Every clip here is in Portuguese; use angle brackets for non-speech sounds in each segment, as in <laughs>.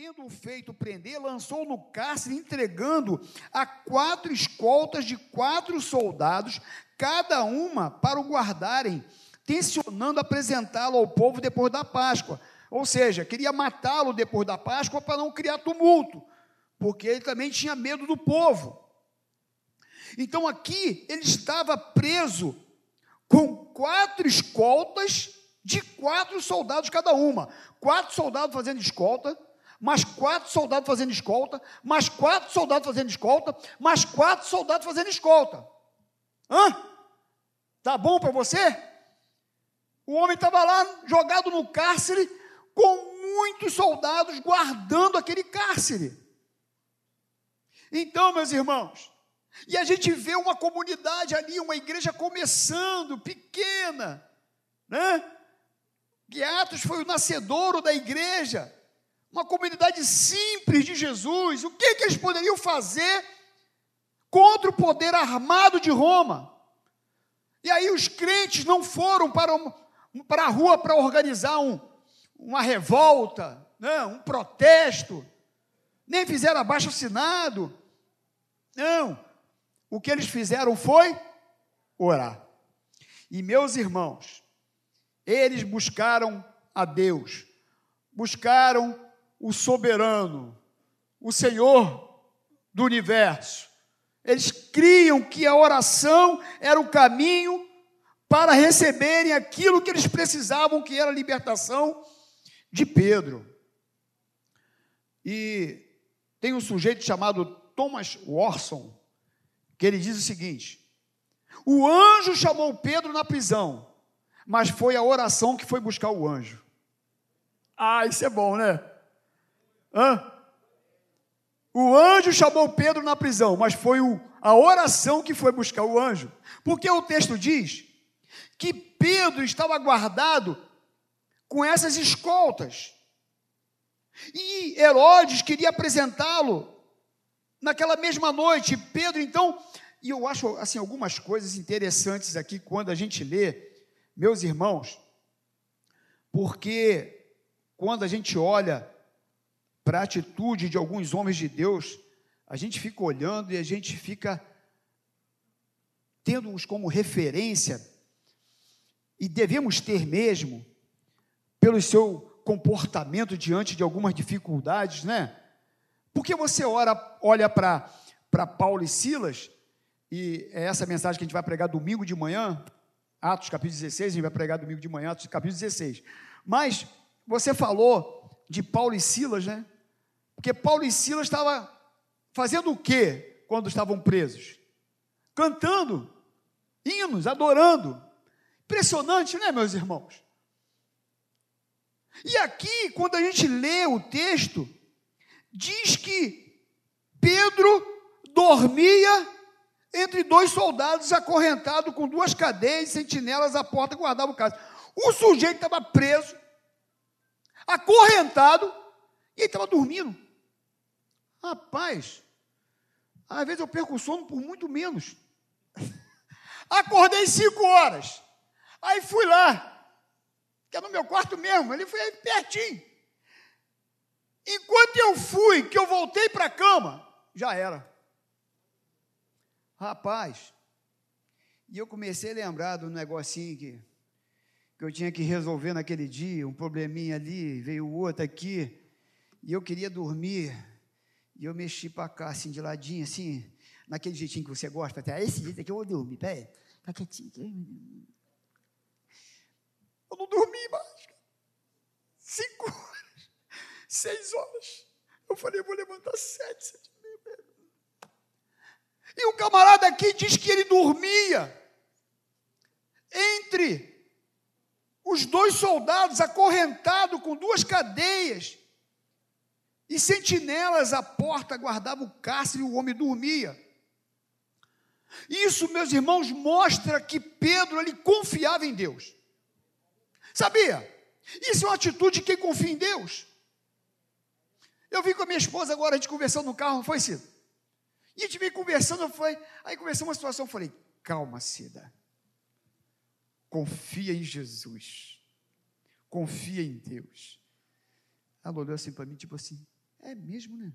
tendo o feito prender, lançou no cárcere, entregando a quatro escoltas de quatro soldados, cada uma para o guardarem, tensionando apresentá-lo ao povo depois da Páscoa. Ou seja, queria matá-lo depois da Páscoa para não criar tumulto, porque ele também tinha medo do povo. Então aqui ele estava preso com quatro escoltas de quatro soldados cada uma. Quatro soldados fazendo escolta, mais quatro soldados fazendo escolta, mais quatro soldados fazendo escolta, mais quatro soldados fazendo escolta. Hã? Tá bom para você? O homem estava lá jogado no cárcere com muitos soldados guardando aquele cárcere. Então, meus irmãos, e a gente vê uma comunidade ali, uma igreja começando, pequena, né? Que Atos foi o nascedouro da igreja, uma comunidade simples de Jesus. O que, que eles poderiam fazer contra o poder armado de Roma? E aí os crentes não foram para, para a rua para organizar um, uma revolta, né? um protesto, nem fizeram abaixo assinado. Não, o que eles fizeram foi orar. E meus irmãos, eles buscaram a Deus, buscaram o soberano, o Senhor do universo. Eles criam que a oração era o caminho para receberem aquilo que eles precisavam, que era a libertação de Pedro. E tem um sujeito chamado Thomas Watson, que ele diz o seguinte: o anjo chamou Pedro na prisão, mas foi a oração que foi buscar o anjo. Ah, isso é bom, né? Hã? O anjo chamou Pedro na prisão, mas foi o, a oração que foi buscar o anjo. Porque o texto diz que Pedro estava guardado com essas escoltas. E Herodes queria apresentá-lo naquela mesma noite. Pedro, então, e eu acho assim algumas coisas interessantes aqui quando a gente lê, meus irmãos, porque quando a gente olha para a atitude de alguns homens de Deus, a gente fica olhando e a gente fica tendo-os como referência, e devemos ter mesmo, pelo seu comportamento diante de algumas dificuldades, né? Porque você ora, olha para Paulo e Silas, e é essa mensagem que a gente vai pregar domingo de manhã, Atos capítulo 16, a gente vai pregar domingo de manhã, Atos capítulo 16. Mas você falou de Paulo e Silas, né? Porque Paulo e Silas estavam fazendo o quê quando estavam presos? Cantando hinos, adorando. Impressionante, né, meus irmãos? E aqui, quando a gente lê o texto, diz que Pedro dormia entre dois soldados acorrentados com duas cadeias, sentinelas à porta guardavam o caso. O sujeito estava preso, acorrentado, e ele estava dormindo. Rapaz, às vezes eu perco o sono por muito menos. <laughs> Acordei cinco horas. Aí fui lá, que é no meu quarto mesmo, ele foi pertinho. Enquanto eu fui, que eu voltei para a cama, já era. Rapaz, e eu comecei a lembrar do negocinho que, que eu tinha que resolver naquele dia, um probleminha ali, veio outro aqui, e eu queria dormir, e eu mexi para cá, assim, de ladinho, assim, naquele jeitinho que você gosta, até esse jeito aqui eu vou dormir, peraí, tá quietinho. Eu não dormi mais, cinco horas, seis horas, eu falei, eu vou levantar sete, sete e e o camarada aqui diz que ele dormia entre os dois soldados acorrentados com duas cadeias e sentinelas à porta guardavam o cárcere e o homem dormia. Isso, meus irmãos, mostra que Pedro ele confiava em Deus. Sabia? Isso é uma atitude de quem confia em Deus. Eu vim com a minha esposa agora, a gente conversando no carro, não foi, Cida? E a gente veio conversando, foi, aí começou uma situação, eu falei, calma, Cida. Confia em Jesus. Confia em Deus. Ela olhou assim para mim, tipo assim, É mesmo, né?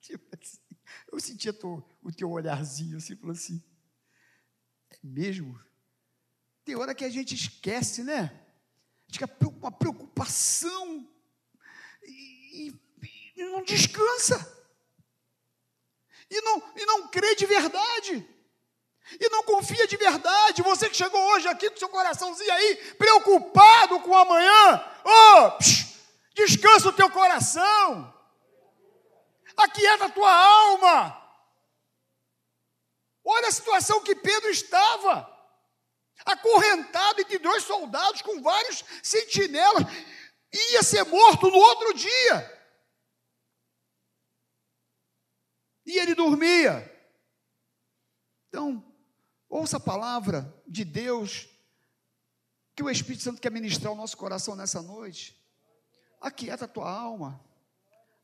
Tipo assim, eu sentia o teu olharzinho assim, falou assim, é mesmo? Tem hora que a gente esquece, né? Fica uma preocupação e, e, e não descansa. E não, e não crê de verdade. E não confia de verdade. Você que chegou hoje aqui com seu coraçãozinho aí, preocupado com amanhã. Oh, descansa o teu coração. Aquieta a tua alma. Olha a situação que Pedro estava. Acorrentado entre dois soldados com vários sentinelas. Ia ser morto no outro dia. E ele dormia. Então, ouça a palavra de Deus que o Espírito Santo quer ministrar o nosso coração nessa noite. Aquieta a tua alma.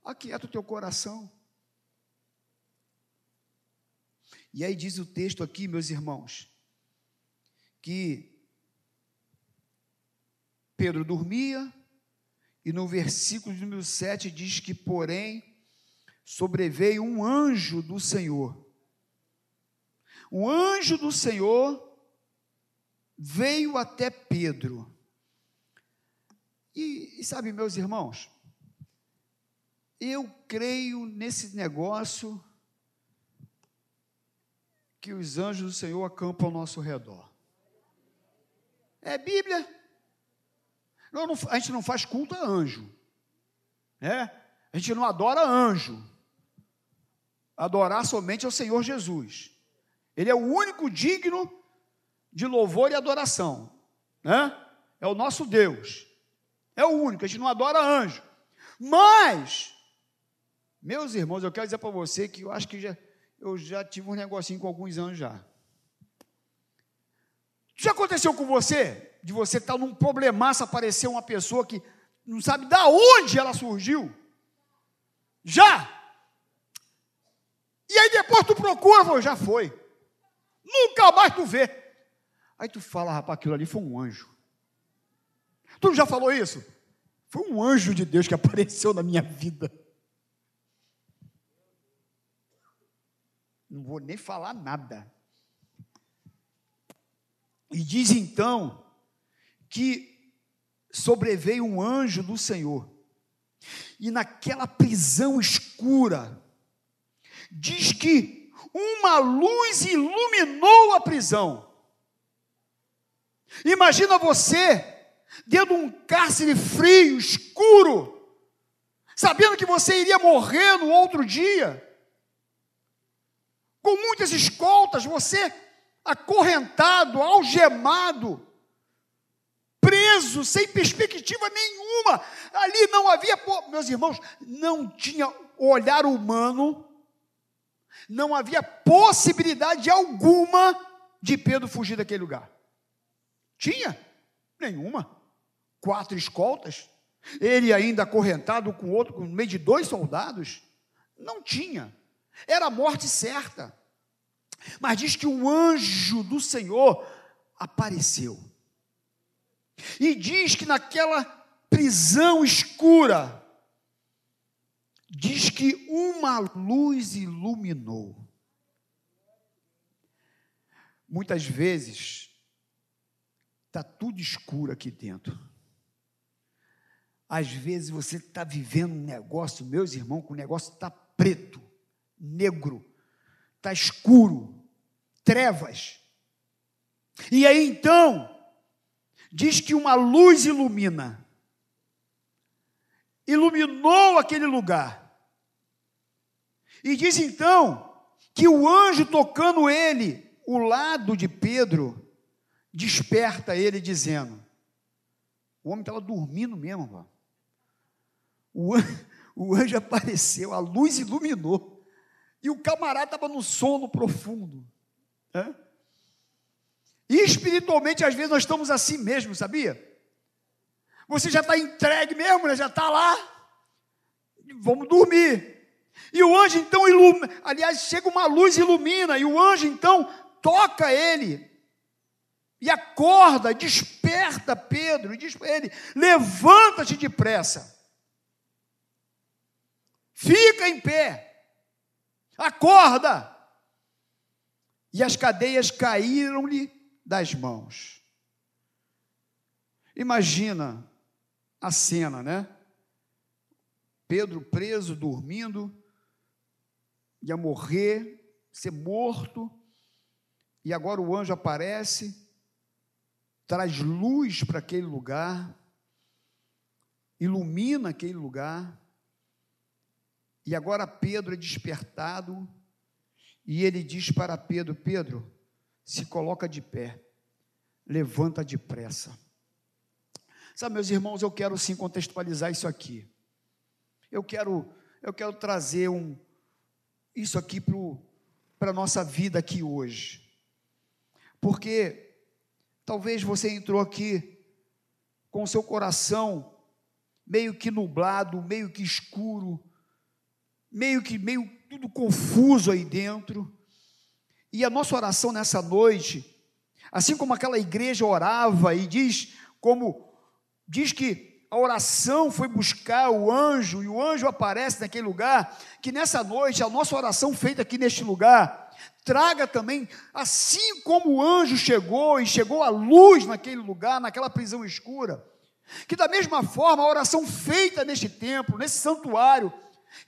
Aquieta o teu coração. E aí diz o texto aqui, meus irmãos, que Pedro dormia, e no versículo número 7 diz que, porém, sobreveio um anjo do Senhor. O anjo do Senhor veio até Pedro. E, e sabe, meus irmãos, eu creio nesse negócio que os anjos do Senhor acampam ao nosso redor. É Bíblia. Não, não, a gente não faz culto a anjo. Né? A gente não adora anjo adorar somente ao Senhor Jesus. Ele é o único digno de louvor e adoração, né? É o nosso Deus. É o único, a gente não adora anjo. Mas, meus irmãos, eu quero dizer para você que eu acho que já, eu já tive um negocinho com alguns anjos já. Já aconteceu com você? De você estar num problemaço, aparecer uma pessoa que não sabe da onde ela surgiu? Já! E aí depois tu procura, já foi. Nunca mais tu vê. Aí tu fala, rapaz, aquilo ali foi um anjo. Tu já falou isso? Foi um anjo de Deus que <laughs> apareceu na minha vida. Não vou nem falar nada. E diz então que sobreveio um anjo do Senhor. E naquela prisão escura, diz que uma luz iluminou a prisão. Imagina você dentro de um cárcere frio, escuro, sabendo que você iria morrer no outro dia, com muitas escoltas, você acorrentado, algemado, preso, sem perspectiva nenhuma. Ali não havia, meus irmãos, não tinha olhar humano não havia possibilidade alguma de Pedro fugir daquele lugar. Tinha? Nenhuma. Quatro escoltas. Ele ainda acorrentado com outro, no meio de dois soldados. Não tinha. Era a morte certa. Mas diz que um anjo do Senhor apareceu. E diz que naquela prisão escura, diz que uma luz iluminou. Muitas vezes está tudo escuro aqui dentro. Às vezes você está vivendo um negócio, meus irmãos, que o negócio está preto, negro, está escuro, trevas. E aí então, diz que uma luz ilumina, iluminou aquele lugar. E diz então que o anjo tocando ele, o lado de Pedro, desperta ele dizendo: o homem estava dormindo mesmo, pô. O, anjo, <laughs> o anjo apareceu, a luz iluminou, e o camarada estava no sono profundo. E espiritualmente, às vezes, nós estamos assim mesmo, sabia? Você já está entregue mesmo, né? já está lá. Vamos dormir. E o anjo então ilumina, aliás, chega uma luz ilumina, e o anjo então toca ele, e acorda, desperta Pedro, e diz para ele: levanta-te depressa. Fica em pé, acorda. E as cadeias caíram-lhe das mãos. Imagina a cena, né? Pedro preso, dormindo, ia morrer, ser morto, e agora o anjo aparece, traz luz para aquele lugar, ilumina aquele lugar, e agora Pedro é despertado, e ele diz para Pedro: Pedro, se coloca de pé, levanta depressa. Sabe, meus irmãos, eu quero sim contextualizar isso aqui. Eu quero, eu quero trazer um, isso aqui para a nossa vida aqui hoje. Porque talvez você entrou aqui com o seu coração meio que nublado, meio que escuro, meio que meio tudo confuso aí dentro. E a nossa oração nessa noite, assim como aquela igreja orava e diz como diz que a oração foi buscar o anjo e o anjo aparece naquele lugar, que nessa noite a nossa oração feita aqui neste lugar traga também, assim como o anjo chegou e chegou a luz naquele lugar, naquela prisão escura, que da mesma forma a oração feita neste templo, nesse santuário,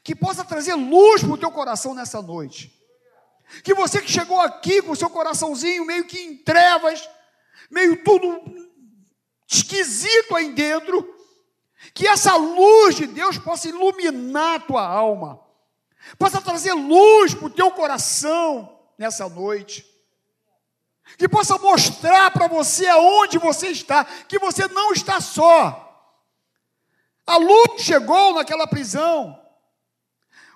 que possa trazer luz para o teu coração nessa noite. Que você que chegou aqui com o seu coraçãozinho meio que em trevas, meio tudo esquisito aí dentro, que essa luz de Deus possa iluminar a tua alma, possa trazer luz para o teu coração nessa noite, que possa mostrar para você aonde você está, que você não está só. A luz chegou naquela prisão.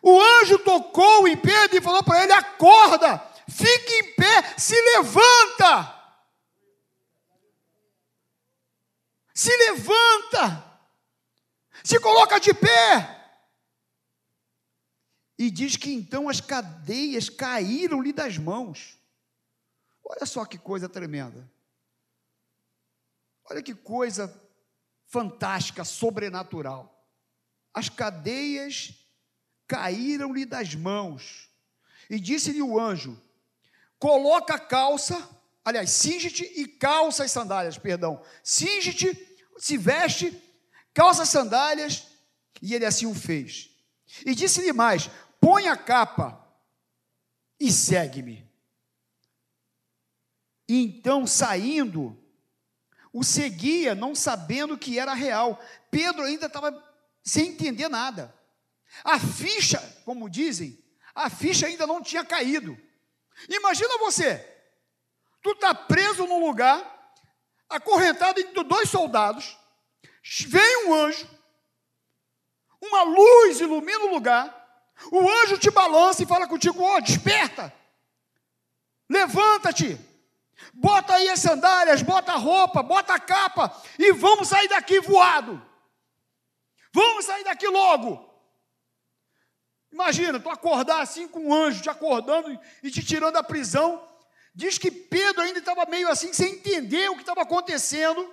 O anjo tocou em Pedro e falou para ele: acorda, fique em pé, se levanta. se levanta, se coloca de pé. E diz que então as cadeias caíram-lhe das mãos. Olha só que coisa tremenda. Olha que coisa fantástica, sobrenatural. As cadeias caíram-lhe das mãos. E disse-lhe o anjo: Coloca a calça, aliás, cinge-te e calça as sandálias, perdão. Cinge-te se veste, calça sandálias, e ele assim o fez. E disse-lhe mais: põe a capa e segue-me. E então, saindo, o seguia, não sabendo que era real. Pedro ainda estava sem entender nada. A ficha, como dizem, a ficha ainda não tinha caído. Imagina você, tu está preso num lugar, acorrentado entre dois soldados, vem um anjo, uma luz ilumina o lugar, o anjo te balança e fala contigo: ó, oh, desperta, levanta-te, bota aí as sandálias, bota a roupa, bota a capa e vamos sair daqui voado. Vamos sair daqui logo. Imagina, tu acordar assim com um anjo te acordando e te tirando da prisão Diz que Pedro ainda estava meio assim, sem entender o que estava acontecendo.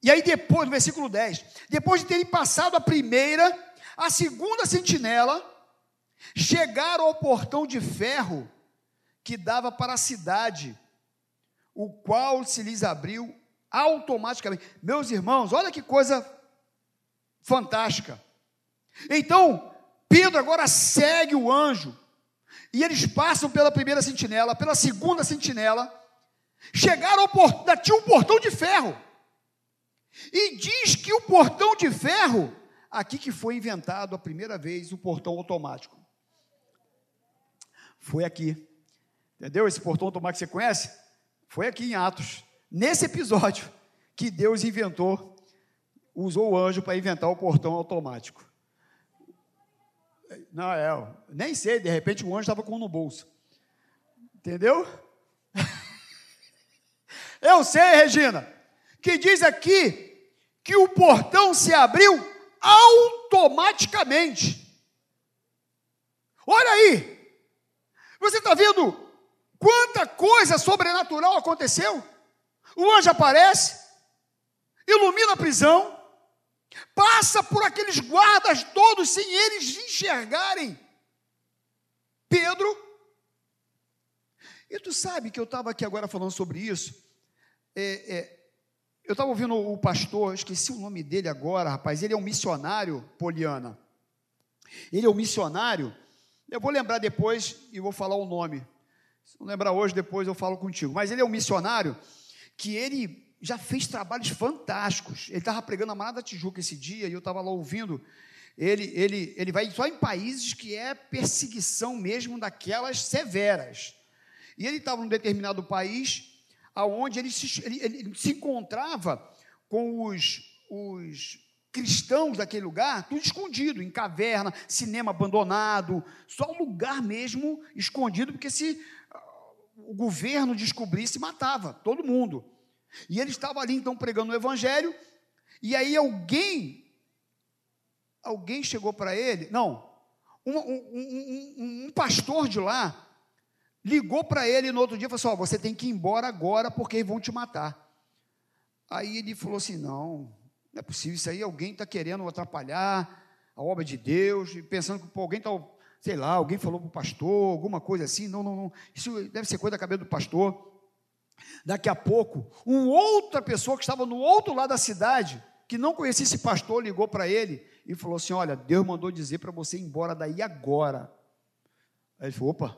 E aí, depois, no versículo 10, depois de terem passado a primeira, a segunda sentinela, chegaram ao portão de ferro que dava para a cidade, o qual se lhes abriu automaticamente. Meus irmãos, olha que coisa fantástica. Então, Pedro agora segue o anjo, e eles passam pela primeira sentinela, pela segunda sentinela, chegaram ao portão, tinha um portão de ferro. E diz que o portão de ferro, aqui que foi inventado a primeira vez o portão automático. Foi aqui. Entendeu? Esse portão automático que você conhece? Foi aqui em Atos. Nesse episódio que Deus inventou, usou o anjo para inventar o portão automático. Não, é, nem sei, de repente o anjo estava com um no bolso. Entendeu? <laughs> Eu sei, Regina, que diz aqui que o portão se abriu automaticamente. Olha aí, você está vendo quanta coisa sobrenatural aconteceu? O anjo aparece, ilumina a prisão, Passa por aqueles guardas todos sem eles enxergarem. Pedro. E tu sabe que eu estava aqui agora falando sobre isso. É, é, eu estava ouvindo o pastor, esqueci o nome dele agora, rapaz. Ele é um missionário, Poliana. Ele é um missionário. Eu vou lembrar depois e vou falar o nome. Se não lembrar hoje, depois eu falo contigo. Mas ele é um missionário que ele já fez trabalhos fantásticos. Ele estava pregando a Marada Tijuca esse dia e eu estava lá ouvindo. Ele, ele, ele vai só em países que é perseguição mesmo daquelas severas. E ele estava num determinado país aonde ele se, ele, ele se encontrava com os, os cristãos daquele lugar, tudo escondido, em caverna, cinema abandonado, só um lugar mesmo escondido, porque se ah, o governo descobrisse, matava todo mundo. E ele estava ali então pregando o evangelho, e aí alguém, alguém chegou para ele, não, um, um, um, um, pastor de lá ligou para ele no outro dia e falou assim: oh, você tem que ir embora agora porque vão te matar. Aí ele falou assim: não, não é possível, isso aí alguém está querendo atrapalhar a obra de Deus, pensando que pô, alguém está, sei lá, alguém falou para o pastor, alguma coisa assim, não, não, não, isso deve ser coisa da cabeça do pastor. Daqui a pouco, uma outra pessoa que estava no outro lado da cidade, que não conhecia esse pastor, ligou para ele e falou assim: Olha, Deus mandou dizer para você ir embora daí agora. Aí ele falou: opa.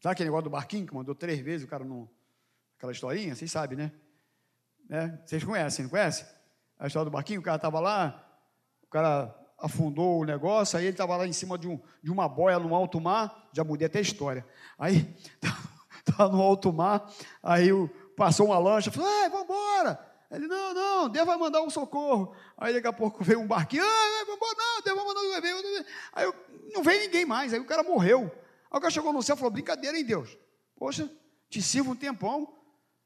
Sabe aquele negócio do barquinho que mandou três vezes o cara não. Aquela historinha? Vocês sabem, né? né? Vocês conhecem, não conhecem? A história do barquinho, o cara estava lá, o cara afundou o negócio, aí ele estava lá em cima de, um, de uma boia no alto mar, já mudei até a história. Aí <laughs> estava no alto mar, aí passou uma lancha, falou, vamos embora. Ele, não, não, Deus vai mandar um socorro. Aí daqui a pouco veio um barquinho, ah, vamos embora, não, Deus vai mandar um. Aí não veio ninguém mais, aí o cara morreu. Aí o cara chegou no céu e falou, brincadeira, hein, Deus? Poxa, te sirvo um tempão,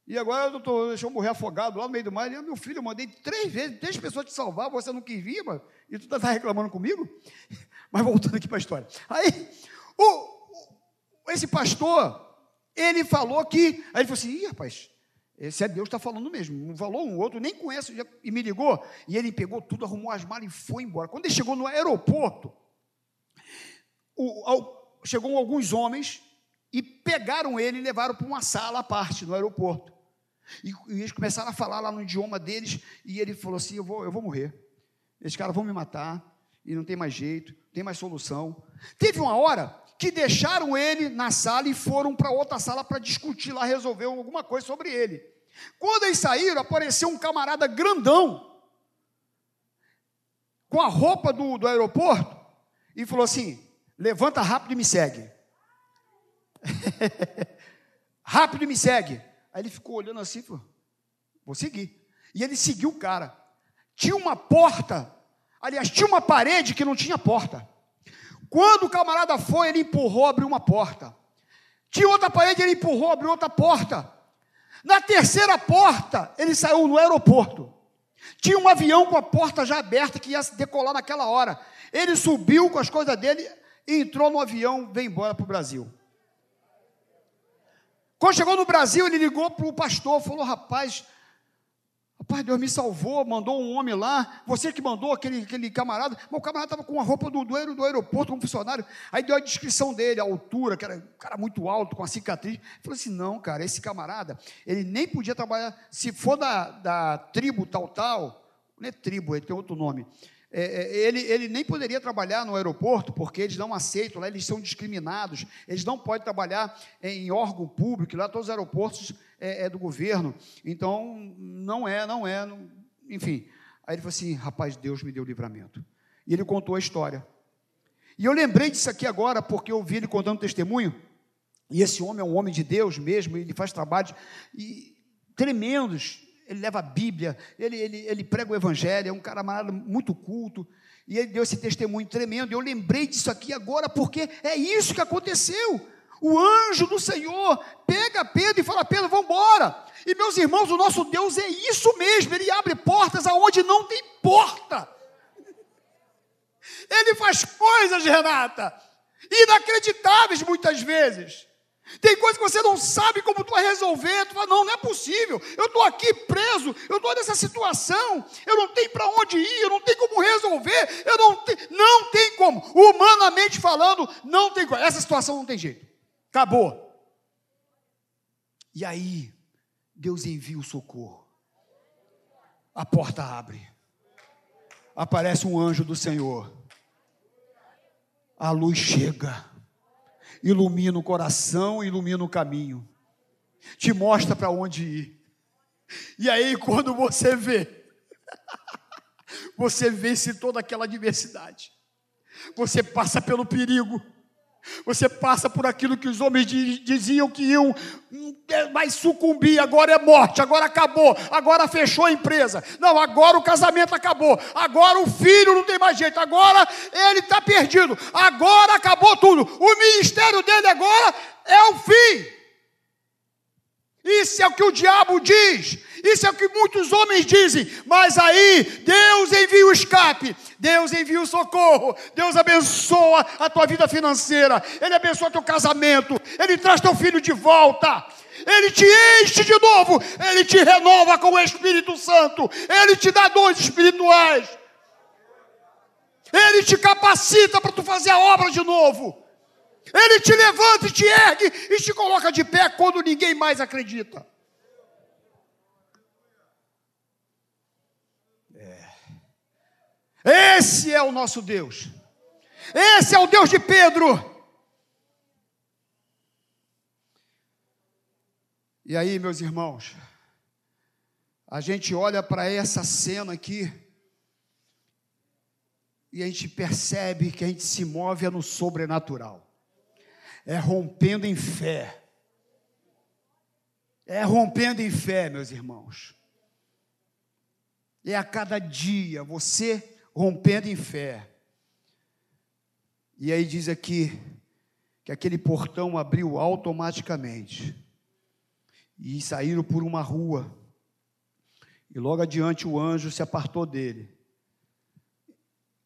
e agora eu tô, deixou eu morrer afogado lá no meio do mar. Ele, meu filho, eu mandei três vezes, três pessoas te salvar, você não quis vir, mas, e tu está reclamando comigo? <laughs> Mas voltando aqui para a história. Aí, o, esse pastor, ele falou que. Aí ele falou assim: Ih, rapaz, esse é Deus está falando mesmo. Não falou um outro, nem conhece, e me ligou. E ele pegou tudo, arrumou as malas e foi embora. Quando ele chegou no aeroporto, o, ao, chegou alguns homens e pegaram ele e levaram para uma sala à parte no aeroporto. E, e, eles começaram a falar lá no idioma deles, e ele falou assim: Eu vou, eu vou morrer. Esses caras vão me matar, e não tem mais jeito, não tem mais solução. Teve uma hora que deixaram ele na sala e foram para outra sala para discutir lá, resolver alguma coisa sobre ele. Quando eles saíram, apareceu um camarada grandão, com a roupa do, do aeroporto, e falou assim: levanta rápido e me segue. <laughs> rápido e me segue. Aí ele ficou olhando assim e falou: vou seguir. E ele seguiu o cara. Tinha uma porta, aliás, tinha uma parede que não tinha porta. Quando o camarada foi, ele empurrou, abriu uma porta. Tinha outra parede, ele empurrou, abriu outra porta. Na terceira porta, ele saiu no aeroporto. Tinha um avião com a porta já aberta que ia decolar naquela hora. Ele subiu com as coisas dele, entrou no avião, veio embora para o Brasil. Quando chegou no Brasil, ele ligou para o pastor, falou: Rapaz, Rapaz, Deus me salvou, mandou um homem lá, você que mandou aquele, aquele camarada, mas o camarada estava com a roupa do, do, do aeroporto como funcionário, aí deu a descrição dele, a altura, que era um cara muito alto, com a cicatriz, falou assim, não cara, esse camarada, ele nem podia trabalhar, se for da, da tribo tal, tal, não é tribo, ele tem outro nome, é, é, ele, ele nem poderia trabalhar no aeroporto, porque eles não aceitam, lá eles são discriminados, eles não podem trabalhar em órgão público, lá todos os aeroportos é, é do governo, então não é, não é, não, enfim. Aí ele falou assim: rapaz, Deus me deu livramento. E ele contou a história. E eu lembrei disso aqui agora, porque eu vi ele contando testemunho, e esse homem é um homem de Deus mesmo, ele faz trabalhos tremendos, ele leva a Bíblia, ele, ele, ele prega o Evangelho, é um cara muito culto, e ele deu esse testemunho tremendo. Eu lembrei disso aqui agora, porque é isso que aconteceu. O anjo do Senhor pega Pedro e fala: Pedro, vamos embora. E meus irmãos, o nosso Deus é isso mesmo, ele abre portas aonde não tem porta. Ele faz coisas, Renata, inacreditáveis muitas vezes. Tem coisa que você não sabe como tu vai resolver. Tu fala, não, não é possível. Eu estou aqui preso, eu estou nessa situação, eu não tenho para onde ir, eu não tenho como resolver, eu não, te, não tem como. Humanamente falando, não tem como. Essa situação não tem jeito. Acabou. E aí, Deus envia o socorro. A porta abre. Aparece um anjo do Senhor. A luz chega ilumina o coração, ilumina o caminho, te mostra para onde ir. E aí, quando você vê, <laughs> você vence toda aquela adversidade, você passa pelo perigo, você passa por aquilo que os homens diziam que iam mas sucumbir, agora é morte, agora acabou, agora fechou a empresa. Não, agora o casamento acabou, agora o filho não tem mais jeito, agora ele está perdido, agora acabou tudo. O ministério dele agora é o fim. Isso é o que o diabo diz, isso é o que muitos homens dizem, mas aí Deus envia o escape, Deus envia o socorro, Deus abençoa a tua vida financeira, Ele abençoa teu casamento, Ele traz teu filho de volta, Ele te enche de novo, Ele te renova com o Espírito Santo, Ele te dá dons espirituais, Ele te capacita para tu fazer a obra de novo. Ele te levanta e te ergue e te coloca de pé quando ninguém mais acredita. É. Esse é o nosso Deus. Esse é o Deus de Pedro. E aí, meus irmãos, a gente olha para essa cena aqui e a gente percebe que a gente se move no sobrenatural é rompendo em fé. É rompendo em fé, meus irmãos. É a cada dia você rompendo em fé. E aí diz aqui que aquele portão abriu automaticamente. E saíram por uma rua. E logo adiante o anjo se apartou dele.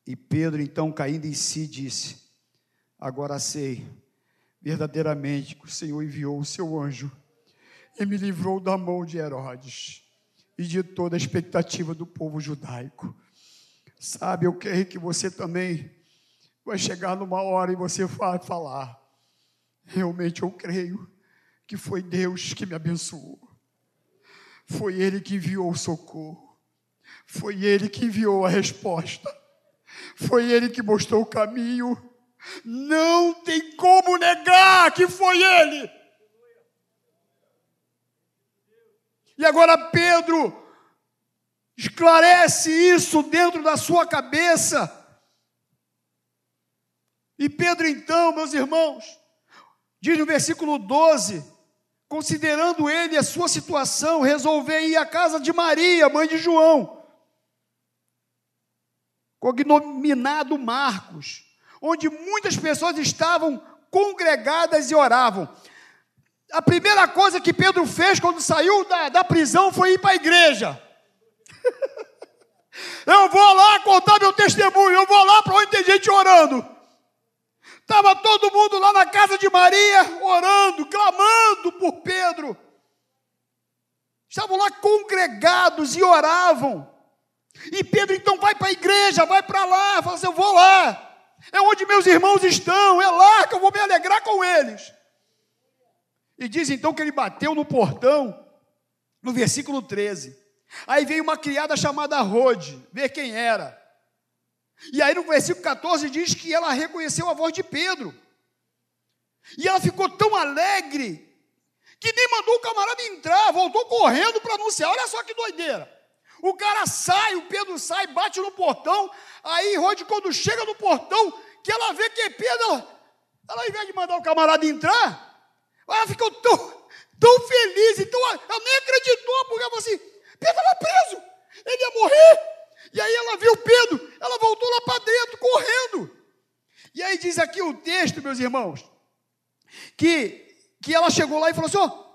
E Pedro, então, caindo em si, disse: Agora sei verdadeiramente que o Senhor enviou o seu anjo e me livrou da mão de Herodes e de toda a expectativa do povo judaico. Sabe, eu creio que você também vai chegar numa hora e você vai falar: realmente eu creio que foi Deus que me abençoou, foi Ele que enviou o socorro, foi Ele que enviou a resposta, foi Ele que mostrou o caminho não tem como negar que foi ele. E agora Pedro esclarece isso dentro da sua cabeça. E Pedro, então, meus irmãos, diz no versículo 12: considerando ele a sua situação, resolveu ir à casa de Maria, mãe de João, cognominado Marcos onde muitas pessoas estavam congregadas e oravam. A primeira coisa que Pedro fez quando saiu da, da prisão foi ir para a igreja. <laughs> eu vou lá contar meu testemunho, eu vou lá para onde tem gente orando. Estava todo mundo lá na casa de Maria, orando, clamando por Pedro. Estavam lá congregados e oravam. E Pedro então vai para a igreja, vai para lá, fala assim: Eu vou lá. É onde meus irmãos estão, é lá que eu vou me alegrar com eles. E diz então que ele bateu no portão, no versículo 13. Aí veio uma criada chamada Rode, ver quem era. E aí no versículo 14 diz que ela reconheceu a voz de Pedro. E ela ficou tão alegre que nem mandou o camarada entrar, voltou correndo para anunciar. Olha só que doideira. O cara sai, o Pedro sai, bate no portão. Aí Rode, quando chega no portão, que ela vê que é Pedro, ela, ela, ao invés de mandar o camarada entrar, ela ficou tão, tão feliz, então ela nem acreditou, porque ela falou assim: Pedro estava preso, ele ia morrer. E aí ela viu Pedro, ela voltou lá para dentro, correndo. E aí diz aqui o texto, meus irmãos, que, que ela chegou lá e falou assim: ó.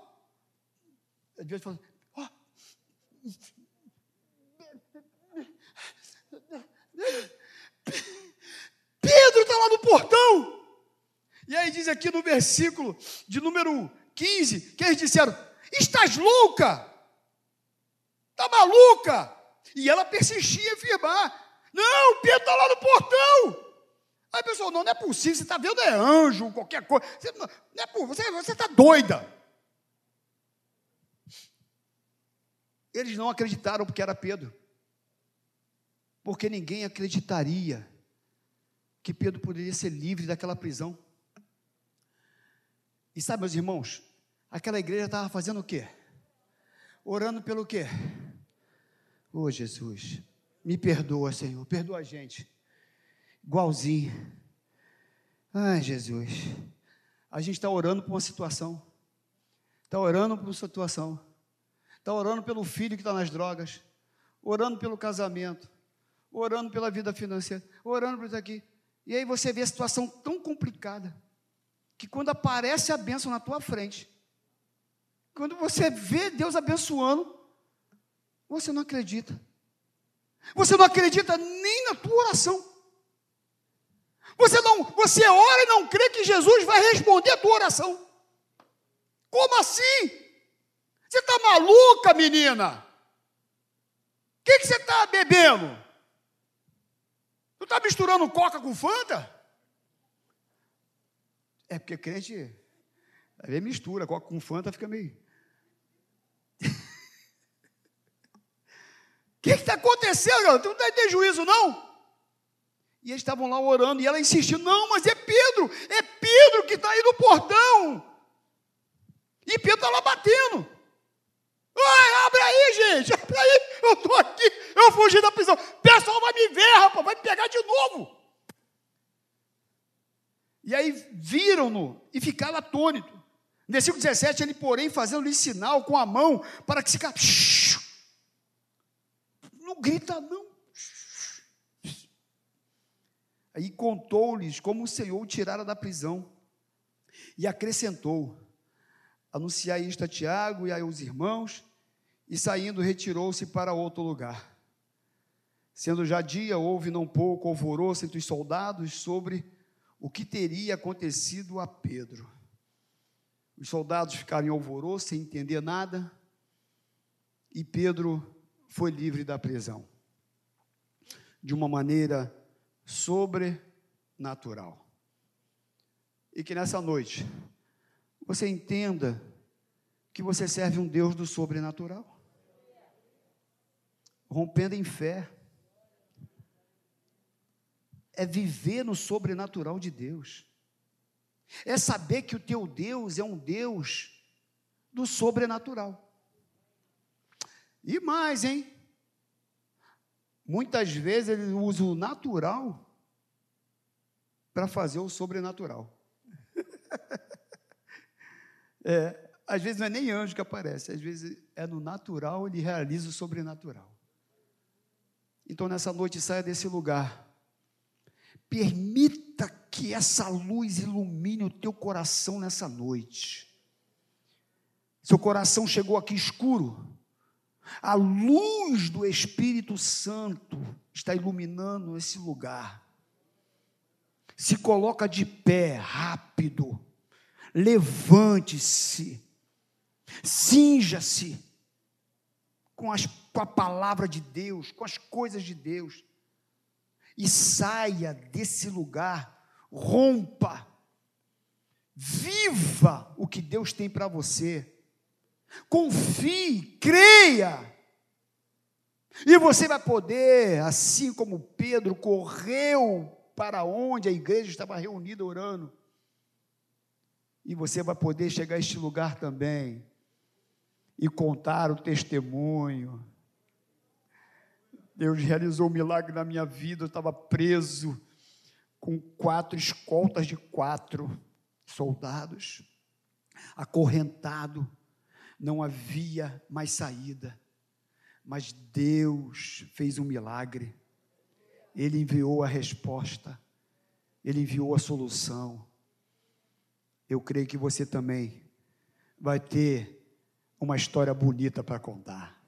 Pedro está lá no portão. E aí diz aqui no versículo de número 15, que eles disseram: Estás louca? Está maluca? E ela persistia em afirmar: Não, Pedro está lá no portão. Aí a pessoa, não, não é possível, você está vendo, é anjo, qualquer coisa. Você, não é, você, você está doida. Eles não acreditaram porque era Pedro. Porque ninguém acreditaria que Pedro poderia ser livre daquela prisão. E sabe, meus irmãos, aquela igreja estava fazendo o quê? Orando pelo quê? Ô oh, Jesus, me perdoa, Senhor, perdoa a gente. Igualzinho. Ai, Jesus. A gente está orando por uma situação. Está orando por uma situação. Está orando pelo filho que está nas drogas. Orando pelo casamento. Orando pela vida financeira. Orando por isso aqui. E aí você vê a situação tão complicada. Que quando aparece a bênção na tua frente. Quando você vê Deus abençoando. Você não acredita. Você não acredita nem na tua oração. Você não, você ora e não crê que Jesus vai responder a tua oração. Como assim? Você está maluca, menina? O que, que você está bebendo? Tu está misturando coca com fanta? É porque crente, às vezes mistura, coca com fanta fica meio. O <laughs> que está acontecendo? Tu não está tendo juízo, não? E eles estavam lá orando e ela insistiu: Não, mas é Pedro, é Pedro que está aí no portão. E Pedro está lá batendo. Ai, abre aí, gente, abre aí, eu estou aqui, eu fugi da prisão. O pessoal vai me ver, rapaz, vai me pegar de novo. E aí viram-no e ficaram atônitos. Versículo 17, ele, porém, fazendo-lhe sinal com a mão para que se. Não grita, não. Aí contou-lhes como o Senhor o tirara da prisão. E acrescentou: Anunciai isto a Tiago e aos irmãos, e saindo retirou-se para outro lugar. Sendo já dia, houve não pouco alvoroço entre os soldados sobre o que teria acontecido a Pedro. Os soldados ficaram em alvoroço, sem entender nada, e Pedro foi livre da prisão. De uma maneira sobrenatural. E que nessa noite você entenda que você serve um Deus do sobrenatural. Rompendo em fé. É viver no sobrenatural de Deus. É saber que o teu Deus é um Deus do sobrenatural. E mais, hein? Muitas vezes ele usa o natural para fazer o sobrenatural. <laughs> é, às vezes não é nem anjo que aparece, às vezes é no natural ele realiza o sobrenatural. Então nessa noite saia desse lugar. Permita que essa luz ilumine o teu coração nessa noite. Seu coração chegou aqui escuro. A luz do Espírito Santo está iluminando esse lugar. Se coloca de pé, rápido. Levante-se. Cinja-se com, com a palavra de Deus, com as coisas de Deus. E saia desse lugar. Rompa. Viva o que Deus tem para você Confie, creia. E você vai poder, assim como Pedro correu para onde a igreja estava reunida orando, e você vai poder chegar a este lugar também e contar o testemunho. Deus realizou um milagre na minha vida, eu estava preso com quatro escoltas de quatro soldados, acorrentado não havia mais saída, mas Deus fez um milagre, Ele enviou a resposta, Ele enviou a solução. Eu creio que você também vai ter uma história bonita para contar.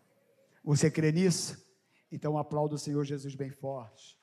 Você crê nisso? Então aplauda o Senhor Jesus bem forte.